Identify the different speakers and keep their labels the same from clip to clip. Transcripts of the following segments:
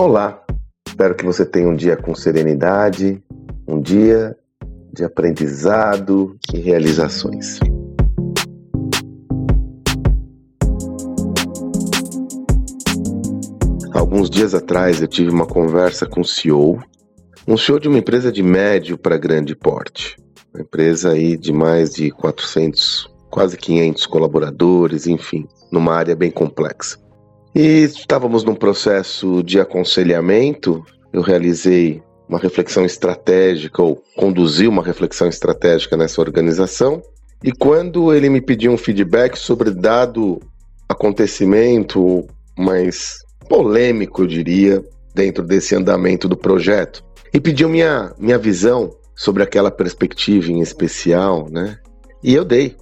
Speaker 1: Olá, espero que você tenha um dia com serenidade, um dia de aprendizado e realizações. Alguns dias atrás eu tive uma conversa com o CEO, um CEO de uma empresa de médio para grande porte, uma empresa aí de mais de 400, quase 500 colaboradores, enfim, numa área bem complexa. E estávamos num processo de aconselhamento. Eu realizei uma reflexão estratégica, ou conduzi uma reflexão estratégica nessa organização. E quando ele me pediu um feedback sobre dado acontecimento mais polêmico, eu diria, dentro desse andamento do projeto, e pediu minha, minha visão sobre aquela perspectiva em especial, né? E eu dei.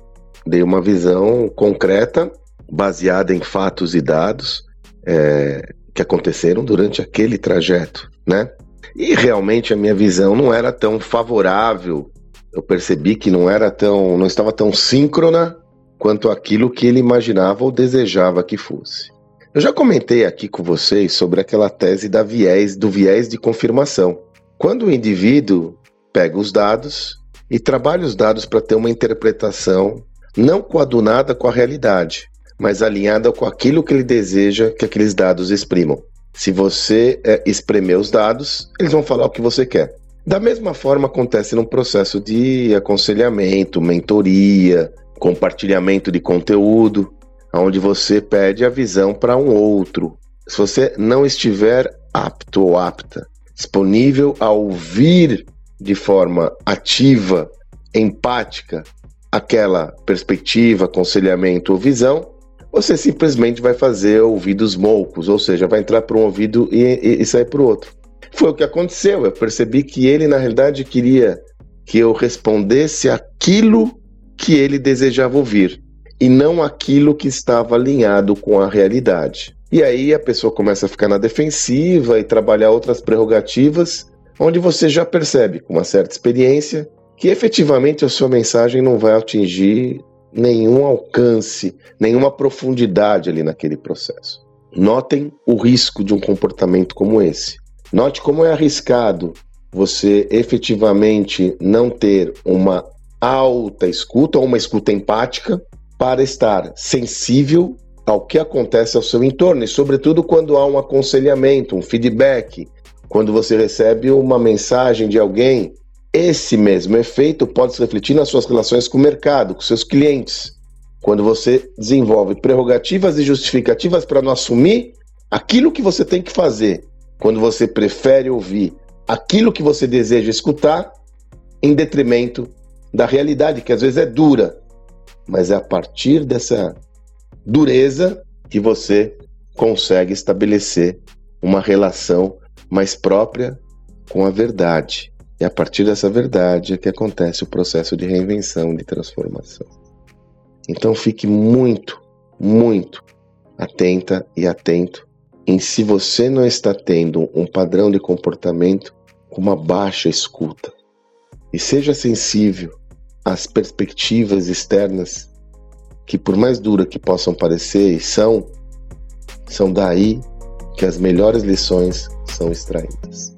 Speaker 1: Dei uma visão concreta baseada em fatos e dados é, que aconteceram durante aquele trajeto, né? E realmente a minha visão não era tão favorável. Eu percebi que não era tão, não estava tão síncrona quanto aquilo que ele imaginava ou desejava que fosse. Eu já comentei aqui com vocês sobre aquela tese da viés, do viés de confirmação. Quando o indivíduo pega os dados e trabalha os dados para ter uma interpretação não coadunada com a realidade, mas alinhada com aquilo que ele deseja que aqueles dados exprimam. Se você é, espremer os dados, eles vão falar o que você quer. Da mesma forma acontece num processo de aconselhamento, mentoria, compartilhamento de conteúdo, onde você pede a visão para um outro. Se você não estiver apto ou apta, disponível a ouvir de forma ativa, empática, aquela perspectiva, aconselhamento ou visão, você simplesmente vai fazer ouvidos moucos, ou seja, vai entrar para um ouvido e, e, e sair para o outro. Foi o que aconteceu. Eu percebi que ele, na realidade, queria que eu respondesse aquilo que ele desejava ouvir e não aquilo que estava alinhado com a realidade. E aí a pessoa começa a ficar na defensiva e trabalhar outras prerrogativas, onde você já percebe, com uma certa experiência, que efetivamente a sua mensagem não vai atingir nenhum alcance, nenhuma profundidade ali naquele processo. Notem o risco de um comportamento como esse. Note como é arriscado você efetivamente não ter uma alta escuta ou uma escuta empática para estar sensível ao que acontece ao seu entorno e, sobretudo, quando há um aconselhamento, um feedback, quando você recebe uma mensagem de alguém esse mesmo efeito pode se refletir nas suas relações com o mercado, com seus clientes. Quando você desenvolve prerrogativas e justificativas para não assumir aquilo que você tem que fazer, quando você prefere ouvir aquilo que você deseja escutar, em detrimento da realidade, que às vezes é dura, mas é a partir dessa dureza que você consegue estabelecer uma relação mais própria com a verdade. E a partir dessa verdade é que acontece o processo de reinvenção, de transformação. Então fique muito, muito atenta e atento em se você não está tendo um padrão de comportamento com uma baixa escuta. E seja sensível às perspectivas externas que, por mais duras que possam parecer e são, são daí que as melhores lições são extraídas.